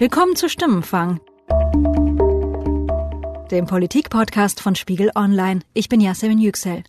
Willkommen zu Stimmenfang, dem Politik-Podcast von Spiegel Online. Ich bin Yasemin Yüksel.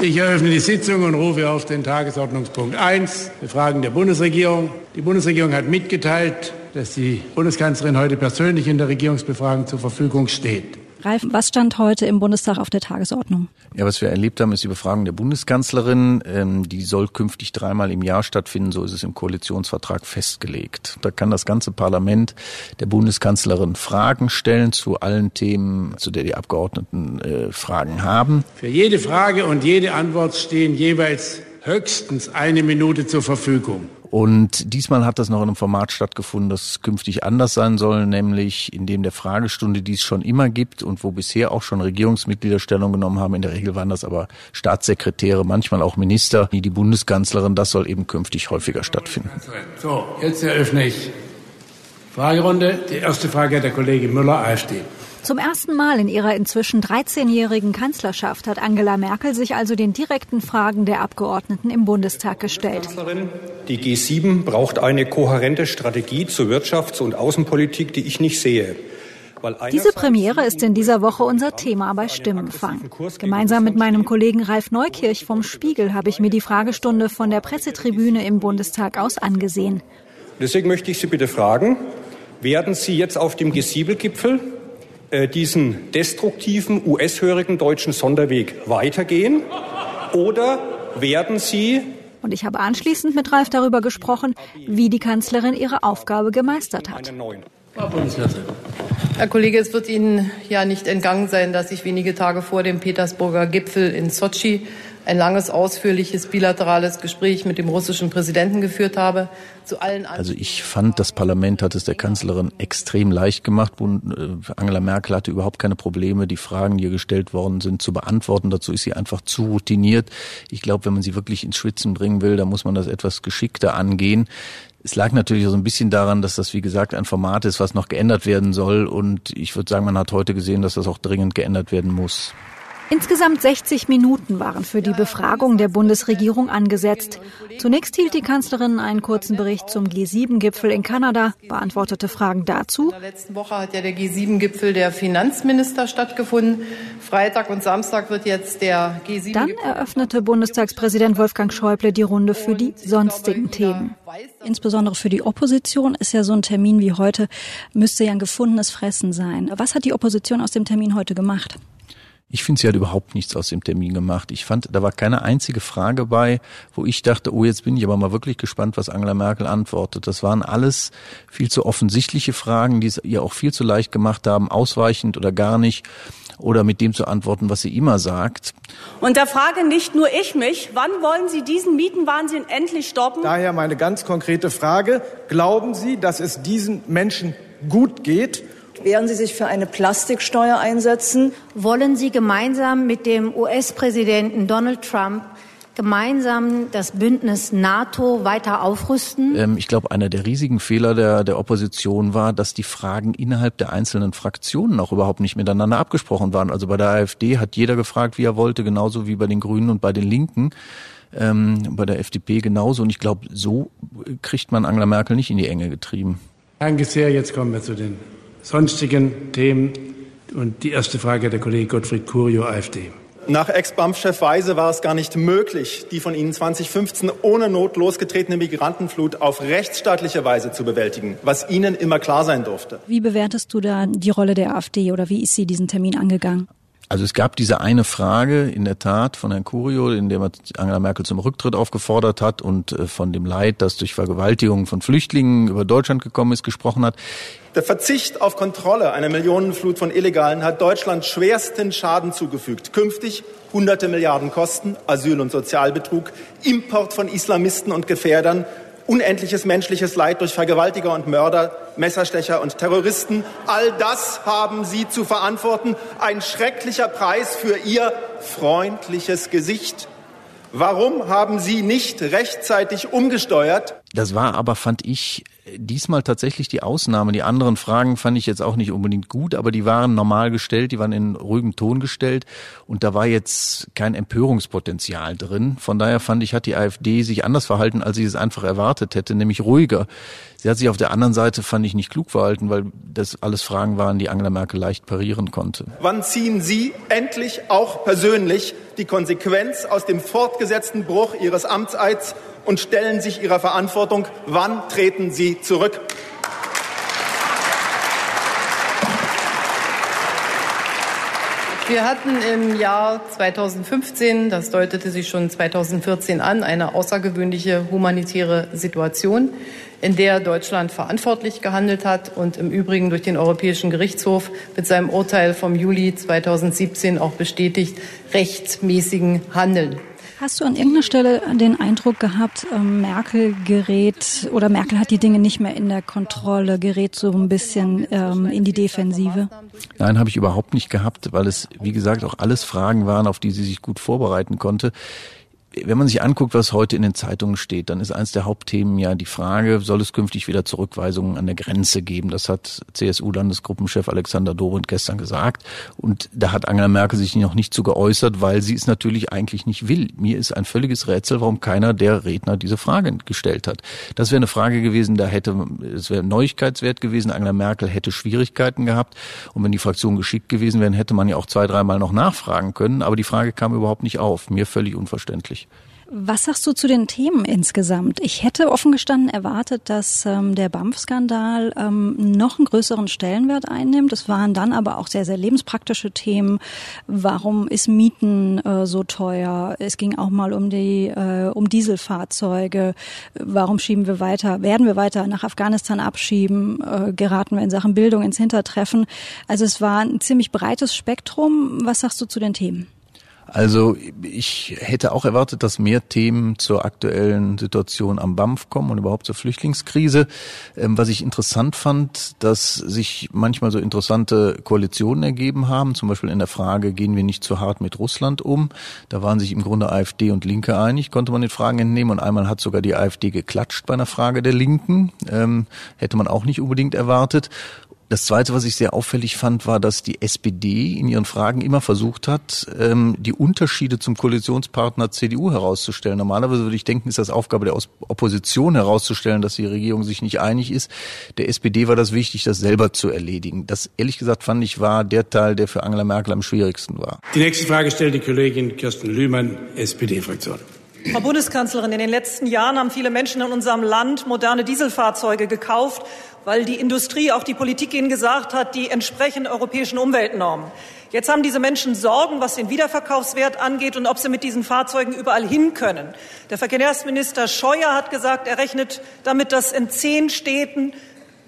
Ich eröffne die Sitzung und rufe auf den Tagesordnungspunkt 1, Fragen der Bundesregierung. Die Bundesregierung hat mitgeteilt, dass die Bundeskanzlerin heute persönlich in der Regierungsbefragung zur Verfügung steht. Ralf, was stand heute im Bundestag auf der Tagesordnung? Ja, was wir erlebt haben, ist die Befragung der Bundeskanzlerin. Ähm, die soll künftig dreimal im Jahr stattfinden, so ist es im Koalitionsvertrag festgelegt. Da kann das ganze Parlament der Bundeskanzlerin Fragen stellen zu allen Themen, zu der die Abgeordneten äh, Fragen haben. Für jede Frage und jede Antwort stehen jeweils höchstens eine Minute zur Verfügung. Und diesmal hat das noch in einem Format stattgefunden, das künftig anders sein soll, nämlich in dem der Fragestunde, die es schon immer gibt und wo bisher auch schon Regierungsmitglieder Stellung genommen haben. In der Regel waren das aber Staatssekretäre, manchmal auch Minister, wie die Bundeskanzlerin. Das soll eben künftig häufiger stattfinden. So, jetzt eröffne ich Fragerunde. Die erste Frage hat der Kollege Müller, AfD. Zum ersten Mal in ihrer inzwischen 13-jährigen Kanzlerschaft hat Angela Merkel sich also den direkten Fragen der Abgeordneten im Bundestag gestellt. Die G7 braucht eine kohärente Strategie zur Wirtschafts- und Außenpolitik, die ich nicht sehe. Diese Premiere ist in dieser Woche unser Thema bei Stimmenfang. Gemeinsam mit meinem Kollegen Ralf Neukirch vom Spiegel habe ich mir die Fragestunde von der Pressetribüne im Bundestag aus angesehen. Deswegen möchte ich Sie bitte fragen, werden Sie jetzt auf dem G7-Gipfel äh, diesen destruktiven, US-hörigen deutschen Sonderweg weitergehen? Oder werden Sie und ich habe anschließend mit Ralf darüber gesprochen, wie die Kanzlerin ihre Aufgabe gemeistert hat. Herr Kollege, es wird Ihnen ja nicht entgangen sein, dass ich wenige Tage vor dem Petersburger Gipfel in Sotschi ein langes, ausführliches bilaterales Gespräch mit dem russischen Präsidenten geführt habe. Zu allen also ich fand, das Parlament hat es der Kanzlerin extrem leicht gemacht. Äh, Angela Merkel hatte überhaupt keine Probleme, die Fragen, die ihr gestellt worden sind, zu beantworten. Dazu ist sie einfach zu routiniert. Ich glaube, wenn man sie wirklich ins Schwitzen bringen will, dann muss man das etwas geschickter angehen. Es lag natürlich so ein bisschen daran, dass das, wie gesagt, ein Format ist, was noch geändert werden soll. Und ich würde sagen, man hat heute gesehen, dass das auch dringend geändert werden muss. Insgesamt 60 Minuten waren für die Befragung der Bundesregierung angesetzt. Zunächst hielt die Kanzlerin einen kurzen Bericht zum G7-Gipfel in Kanada, beantwortete Fragen dazu. In der letzten Woche hat ja der G7-Gipfel der Finanzminister stattgefunden. Freitag und Samstag wird jetzt der G7. Dann eröffnete Bundestagspräsident Wolfgang Schäuble die Runde für die sonstigen Themen. Insbesondere für die Opposition ist ja so ein Termin wie heute, müsste ja ein gefundenes Fressen sein. Was hat die Opposition aus dem Termin heute gemacht? Ich finde, sie hat überhaupt nichts aus dem Termin gemacht. Ich fand, da war keine einzige Frage bei, wo ich dachte, oh, jetzt bin ich aber mal wirklich gespannt, was Angela Merkel antwortet. Das waren alles viel zu offensichtliche Fragen, die es ihr auch viel zu leicht gemacht haben, ausweichend oder gar nicht oder mit dem zu antworten, was sie immer sagt. Und da frage nicht nur ich mich, wann wollen Sie diesen Mietenwahnsinn endlich stoppen? Daher meine ganz konkrete Frage, glauben Sie, dass es diesen Menschen gut geht? Werden Sie sich für eine Plastiksteuer einsetzen? Wollen Sie gemeinsam mit dem US-Präsidenten Donald Trump gemeinsam das Bündnis NATO weiter aufrüsten? Ähm, ich glaube, einer der riesigen Fehler der, der Opposition war, dass die Fragen innerhalb der einzelnen Fraktionen auch überhaupt nicht miteinander abgesprochen waren. Also bei der AfD hat jeder gefragt, wie er wollte, genauso wie bei den Grünen und bei den Linken. Ähm, bei der FDP genauso. Und ich glaube, so kriegt man Angela Merkel nicht in die Enge getrieben. Danke sehr. Jetzt kommen wir zu den sonstigen Themen. Und die erste Frage der Kollege Gottfried Curio, AfD. Nach Ex-BAMF-Chef Weise war es gar nicht möglich, die von Ihnen 2015 ohne Not losgetretene Migrantenflut auf rechtsstaatliche Weise zu bewältigen, was Ihnen immer klar sein durfte. Wie bewertest du da die Rolle der AfD oder wie ist sie diesen Termin angegangen? Also es gab diese eine Frage in der Tat von Herrn Curio, in der man Angela Merkel zum Rücktritt aufgefordert hat und äh, von dem Leid, das durch Vergewaltigungen von Flüchtlingen über Deutschland gekommen ist, gesprochen hat. Der Verzicht auf Kontrolle einer Millionenflut von Illegalen hat Deutschland schwersten Schaden zugefügt. Künftig hunderte Milliarden Kosten, Asyl- und Sozialbetrug, Import von Islamisten und Gefährdern, unendliches menschliches Leid durch Vergewaltiger und Mörder, Messerstecher und Terroristen. All das haben Sie zu verantworten. Ein schrecklicher Preis für Ihr freundliches Gesicht. Warum haben Sie nicht rechtzeitig umgesteuert? Das war aber, fand ich, diesmal tatsächlich die Ausnahme. Die anderen Fragen fand ich jetzt auch nicht unbedingt gut, aber die waren normal gestellt, die waren in ruhigem Ton gestellt und da war jetzt kein Empörungspotenzial drin. Von daher fand ich, hat die AfD sich anders verhalten, als ich es einfach erwartet hätte, nämlich ruhiger. Sie hat sich auf der anderen Seite, fand ich, nicht klug verhalten, weil das alles Fragen waren, die Angela Merkel leicht parieren konnte. Wann ziehen Sie endlich auch persönlich die Konsequenz aus dem fortgesetzten Bruch Ihres Amtseids und stellen sich Ihrer Verantwortung. Wann treten Sie zurück? Wir hatten im Jahr 2015, das deutete sich schon 2014 an, eine außergewöhnliche humanitäre Situation, in der Deutschland verantwortlich gehandelt hat und im Übrigen durch den Europäischen Gerichtshof mit seinem Urteil vom Juli 2017 auch bestätigt rechtmäßigen Handeln. Hast du an irgendeiner Stelle den Eindruck gehabt, ähm, Merkel gerät oder Merkel hat die Dinge nicht mehr in der Kontrolle, gerät so ein bisschen ähm, in die Defensive? Nein, habe ich überhaupt nicht gehabt, weil es, wie gesagt, auch alles Fragen waren, auf die sie sich gut vorbereiten konnte wenn man sich anguckt, was heute in den Zeitungen steht, dann ist eines der Hauptthemen ja die Frage, soll es künftig wieder Zurückweisungen an der Grenze geben? Das hat CSU-Landesgruppenchef Alexander Dobrindt gestern gesagt. Und da hat Angela Merkel sich noch nicht zu geäußert, weil sie es natürlich eigentlich nicht will. Mir ist ein völliges Rätsel, warum keiner der Redner diese Frage gestellt hat. Das wäre eine Frage gewesen, da hätte, es wäre Neuigkeitswert gewesen. Angela Merkel hätte Schwierigkeiten gehabt. Und wenn die Fraktion geschickt gewesen wäre, hätte man ja auch zwei, dreimal noch nachfragen können. Aber die Frage kam überhaupt nicht auf. Mir völlig unverständlich. Was sagst du zu den Themen insgesamt? Ich hätte offen gestanden erwartet, dass ähm, der BAMF-Skandal ähm, noch einen größeren Stellenwert einnimmt. Es waren dann aber auch sehr, sehr lebenspraktische Themen. Warum ist Mieten äh, so teuer? Es ging auch mal um die äh, um Dieselfahrzeuge. Warum schieben wir weiter? Werden wir weiter nach Afghanistan abschieben? Äh, geraten wir in Sachen Bildung ins Hintertreffen? Also es war ein ziemlich breites Spektrum. Was sagst du zu den Themen? Also ich hätte auch erwartet, dass mehr Themen zur aktuellen Situation am BAMF kommen und überhaupt zur Flüchtlingskrise. Ähm, was ich interessant fand, dass sich manchmal so interessante Koalitionen ergeben haben, zum Beispiel in der Frage, gehen wir nicht zu hart mit Russland um? Da waren sich im Grunde AfD und Linke einig, konnte man den Fragen entnehmen und einmal hat sogar die AfD geklatscht bei einer Frage der Linken. Ähm, hätte man auch nicht unbedingt erwartet. Das Zweite, was ich sehr auffällig fand, war, dass die SPD in ihren Fragen immer versucht hat, ähm, die Unterschiede zum Koalitionspartner CDU herauszustellen. Normalerweise würde ich denken, ist das Aufgabe der Opposition herauszustellen, dass die Regierung sich nicht einig ist. Der SPD war das wichtig, das selber zu erledigen. Das, ehrlich gesagt, fand ich, war der Teil, der für Angela Merkel am schwierigsten war. Die nächste Frage stellt die Kollegin Kirsten Lühmann, SPD-Fraktion. Frau Bundeskanzlerin, in den letzten Jahren haben viele Menschen in unserem Land moderne Dieselfahrzeuge gekauft weil die Industrie, auch die Politik ihnen gesagt hat, die entsprechen europäischen Umweltnormen. Jetzt haben diese Menschen Sorgen, was den Wiederverkaufswert angeht und ob sie mit diesen Fahrzeugen überall hin können. Der Verkehrsminister Scheuer hat gesagt, er rechnet damit, dass in zehn Städten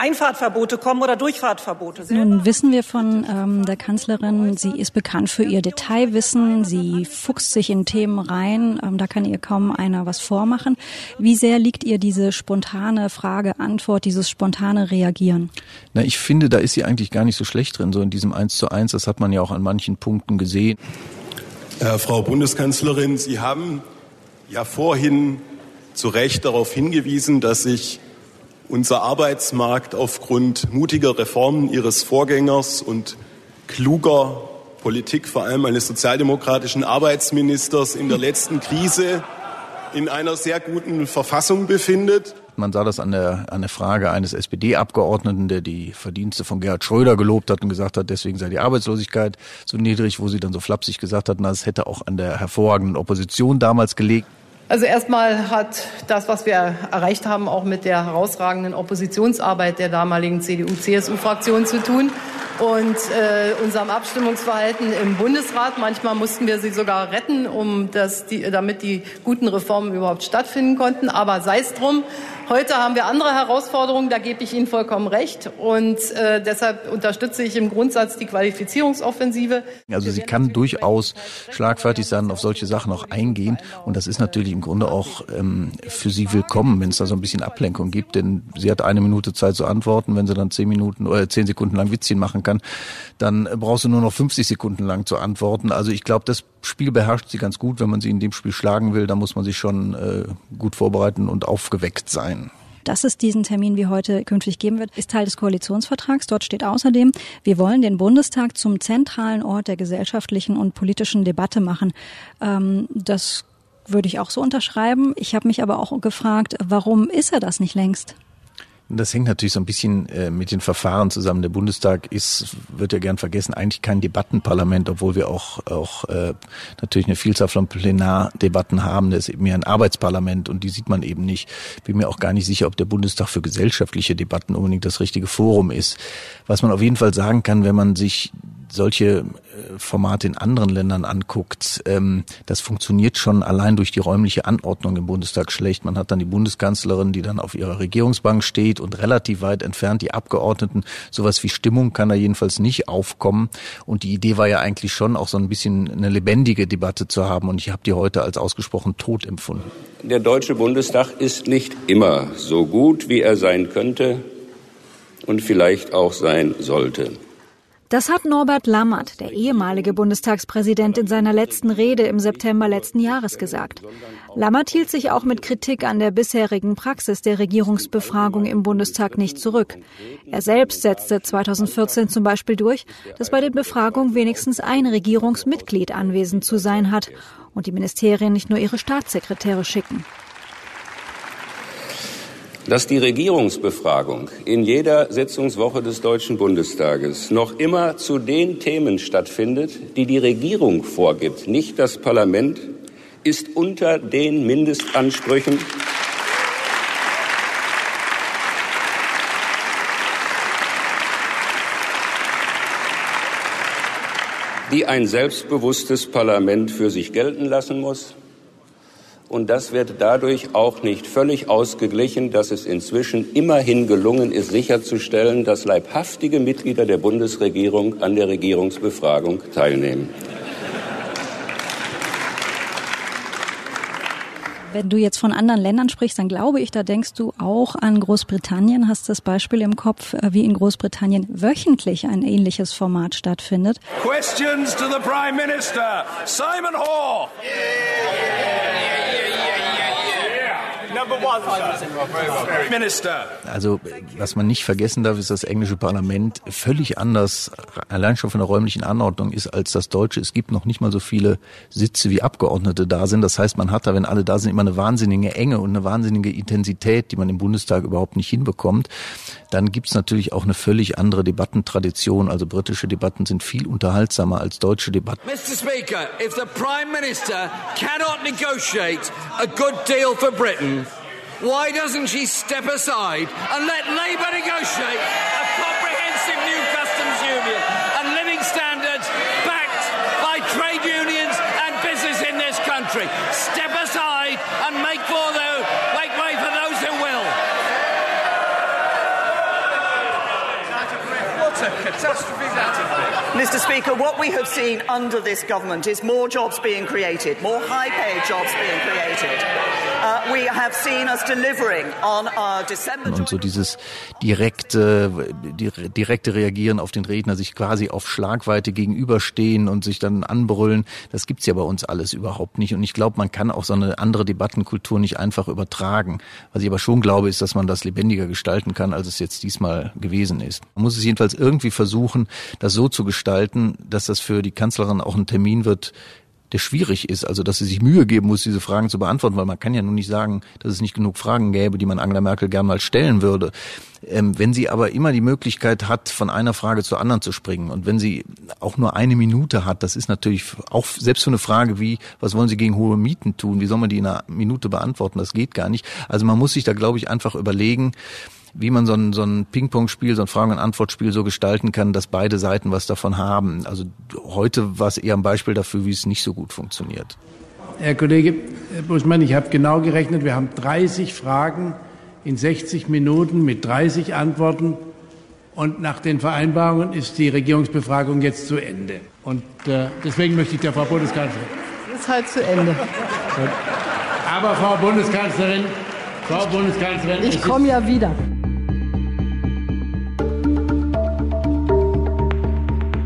Einfahrtverbote kommen oder Durchfahrtverbote. Nun wissen wir von ähm, der Kanzlerin, sie ist bekannt für ihr Detailwissen, sie fuchst sich in Themen rein, ähm, da kann ihr kaum einer was vormachen. Wie sehr liegt ihr diese spontane Frage-Antwort, dieses spontane Reagieren? Na, ich finde, da ist sie eigentlich gar nicht so schlecht drin, so in diesem Eins zu eins. Das hat man ja auch an manchen Punkten gesehen. Äh, Frau Bundeskanzlerin, Sie haben ja vorhin zu Recht darauf hingewiesen, dass sich unser Arbeitsmarkt aufgrund mutiger Reformen Ihres Vorgängers und kluger Politik, vor allem eines sozialdemokratischen Arbeitsministers in der letzten Krise in einer sehr guten Verfassung befindet. Man sah das an der, an der Frage eines SPD-Abgeordneten, der die Verdienste von Gerhard Schröder gelobt hat und gesagt hat, deswegen sei die Arbeitslosigkeit so niedrig, wo sie dann so flapsig gesagt hat, na, es hätte auch an der hervorragenden Opposition damals gelegt. Also erstmal hat das, was wir erreicht haben, auch mit der herausragenden Oppositionsarbeit der damaligen CDU-CSU-Fraktion zu tun und äh, unserem Abstimmungsverhalten im Bundesrat. Manchmal mussten wir sie sogar retten, um das, die, damit die guten Reformen überhaupt stattfinden konnten. Aber sei es drum. Heute haben wir andere Herausforderungen, da gebe ich Ihnen vollkommen recht. Und äh, deshalb unterstütze ich im Grundsatz die Qualifizierungsoffensive. Also sie kann durchaus schlagfertig sein auf solche Sachen auch eingehen. Und das ist natürlich im Grunde auch ähm, für sie willkommen, wenn es da so ein bisschen Ablenkung gibt. Denn sie hat eine Minute Zeit zu antworten. Wenn sie dann zehn Minuten oder zehn Sekunden lang Witzchen machen kann, dann brauchst du nur noch 50 Sekunden lang zu antworten. Also ich glaube, das Spiel beherrscht sie ganz gut. Wenn man sie in dem Spiel schlagen will, dann muss man sich schon äh, gut vorbereiten und aufgeweckt sein. dass es diesen Termin wie heute künftig geben wird, ist Teil des Koalitionsvertrags. Dort steht außerdem, wir wollen den Bundestag zum zentralen Ort der gesellschaftlichen und politischen Debatte machen. Ähm, das würde ich auch so unterschreiben. Ich habe mich aber auch gefragt, warum ist er das nicht längst? Das hängt natürlich so ein bisschen äh, mit den Verfahren zusammen. Der Bundestag ist, wird ja gern vergessen, eigentlich kein Debattenparlament, obwohl wir auch, auch äh, natürlich eine Vielzahl von Plenardebatten haben. Das ist eben ja ein Arbeitsparlament und die sieht man eben nicht. Bin mir auch gar nicht sicher, ob der Bundestag für gesellschaftliche Debatten unbedingt das richtige Forum ist. Was man auf jeden Fall sagen kann, wenn man sich solche äh, Formate in anderen Ländern anguckt, ähm, das funktioniert schon allein durch die räumliche Anordnung im Bundestag schlecht. Man hat dann die Bundeskanzlerin, die dann auf ihrer Regierungsbank steht und relativ weit entfernt die Abgeordneten. Sowas wie Stimmung kann da jedenfalls nicht aufkommen. Und die Idee war ja eigentlich schon auch so ein bisschen eine lebendige Debatte zu haben. Und ich habe die heute als ausgesprochen tot empfunden. Der Deutsche Bundestag ist nicht immer so gut, wie er sein könnte und vielleicht auch sein sollte. Das hat Norbert Lammert, der ehemalige Bundestagspräsident, in seiner letzten Rede im September letzten Jahres gesagt. Lammert hielt sich auch mit Kritik an der bisherigen Praxis der Regierungsbefragung im Bundestag nicht zurück. Er selbst setzte 2014 zum Beispiel durch, dass bei den Befragungen wenigstens ein Regierungsmitglied anwesend zu sein hat und die Ministerien nicht nur ihre Staatssekretäre schicken dass die Regierungsbefragung in jeder Sitzungswoche des Deutschen Bundestages noch immer zu den Themen stattfindet, die die Regierung vorgibt, nicht das Parlament, ist unter den Mindestansprüchen die ein selbstbewusstes Parlament für sich gelten lassen muss. Und das wird dadurch auch nicht völlig ausgeglichen, dass es inzwischen immerhin gelungen ist, sicherzustellen, dass leibhaftige Mitglieder der Bundesregierung an der Regierungsbefragung teilnehmen. Wenn du jetzt von anderen Ländern sprichst, dann glaube ich, da denkst du auch an Großbritannien, hast das Beispiel im Kopf, äh, wie in Großbritannien wöchentlich ein ähnliches Format stattfindet. Questions to the Prime Minister, Simon Hoare. Also, was man nicht vergessen darf, ist, dass das englische Parlament völlig anders, allein schon von der räumlichen Anordnung ist, als das deutsche. Es gibt noch nicht mal so viele Sitze wie Abgeordnete da sind. Das heißt, man hat da, wenn alle da sind, immer eine wahnsinnige Enge und eine wahnsinnige Intensität, die man im Bundestag überhaupt nicht hinbekommt. Dann gibt's natürlich auch eine völlig andere Debattentradition. Also britische Debatten sind viel unterhaltsamer als deutsche Debatten. Mr. Speaker, if the Prime Minister cannot negotiate a good deal for Britain, Why doesn't she step aside and let Labour negotiate a comprehensive new customs union and living standards backed by trade unions and business in this country? Step aside and make for make way for those who will. What a catastrophe that been. Mr. Speaker, what we have seen under this government is more jobs being created, more high paid jobs being created. Uh, Und so dieses direkte, direkte Reagieren auf den Redner, sich quasi auf Schlagweite gegenüberstehen und sich dann anbrüllen, das gibt's ja bei uns alles überhaupt nicht. Und ich glaube, man kann auch so eine andere Debattenkultur nicht einfach übertragen. Was ich aber schon glaube, ist, dass man das lebendiger gestalten kann, als es jetzt diesmal gewesen ist. Man muss es jedenfalls irgendwie versuchen, das so zu gestalten, dass das für die Kanzlerin auch ein Termin wird, der schwierig ist, also dass sie sich Mühe geben muss, diese Fragen zu beantworten, weil man kann ja nun nicht sagen, dass es nicht genug Fragen gäbe, die man Angela Merkel gern mal stellen würde. Ähm, wenn sie aber immer die Möglichkeit hat, von einer Frage zur anderen zu springen und wenn sie auch nur eine Minute hat, das ist natürlich auch selbst für eine Frage wie, was wollen Sie gegen hohe Mieten tun, wie soll man die in einer Minute beantworten, das geht gar nicht. Also man muss sich da, glaube ich, einfach überlegen, wie man so ein, so ein Ping-Pong-Spiel, so ein Fragen- und Antwortspiel so gestalten kann, dass beide Seiten was davon haben. Also heute war es eher ein Beispiel dafür, wie es nicht so gut funktioniert. Herr Kollege Busmann, ich habe genau gerechnet, wir haben 30 Fragen in 60 Minuten mit 30 Antworten. Und nach den Vereinbarungen ist die Regierungsbefragung jetzt zu Ende. Und äh, deswegen möchte ich der Frau Bundeskanzlerin. Ist halt zu Ende. Aber Frau Bundeskanzlerin, Frau Bundeskanzlerin, ich komme ja wieder.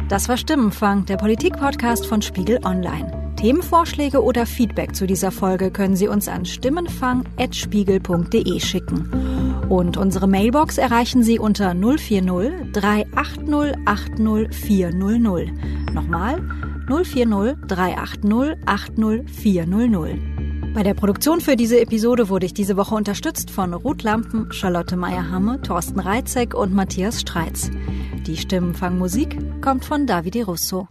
Das war Stimmenfang, der Politik-Podcast von Spiegel Online. Themenvorschläge oder Feedback zu dieser Folge können Sie uns an stimmenfang.spiegel.de schicken. Und unsere Mailbox erreichen Sie unter 040 380 80 400. Nochmal 040 380 80 400. Bei der Produktion für diese Episode wurde ich diese Woche unterstützt von Ruth Lampen, Charlotte Meyer-Hamme, Thorsten Reitzek und Matthias Streitz. Die Stimmenfangmusik kommt von Davide Russo.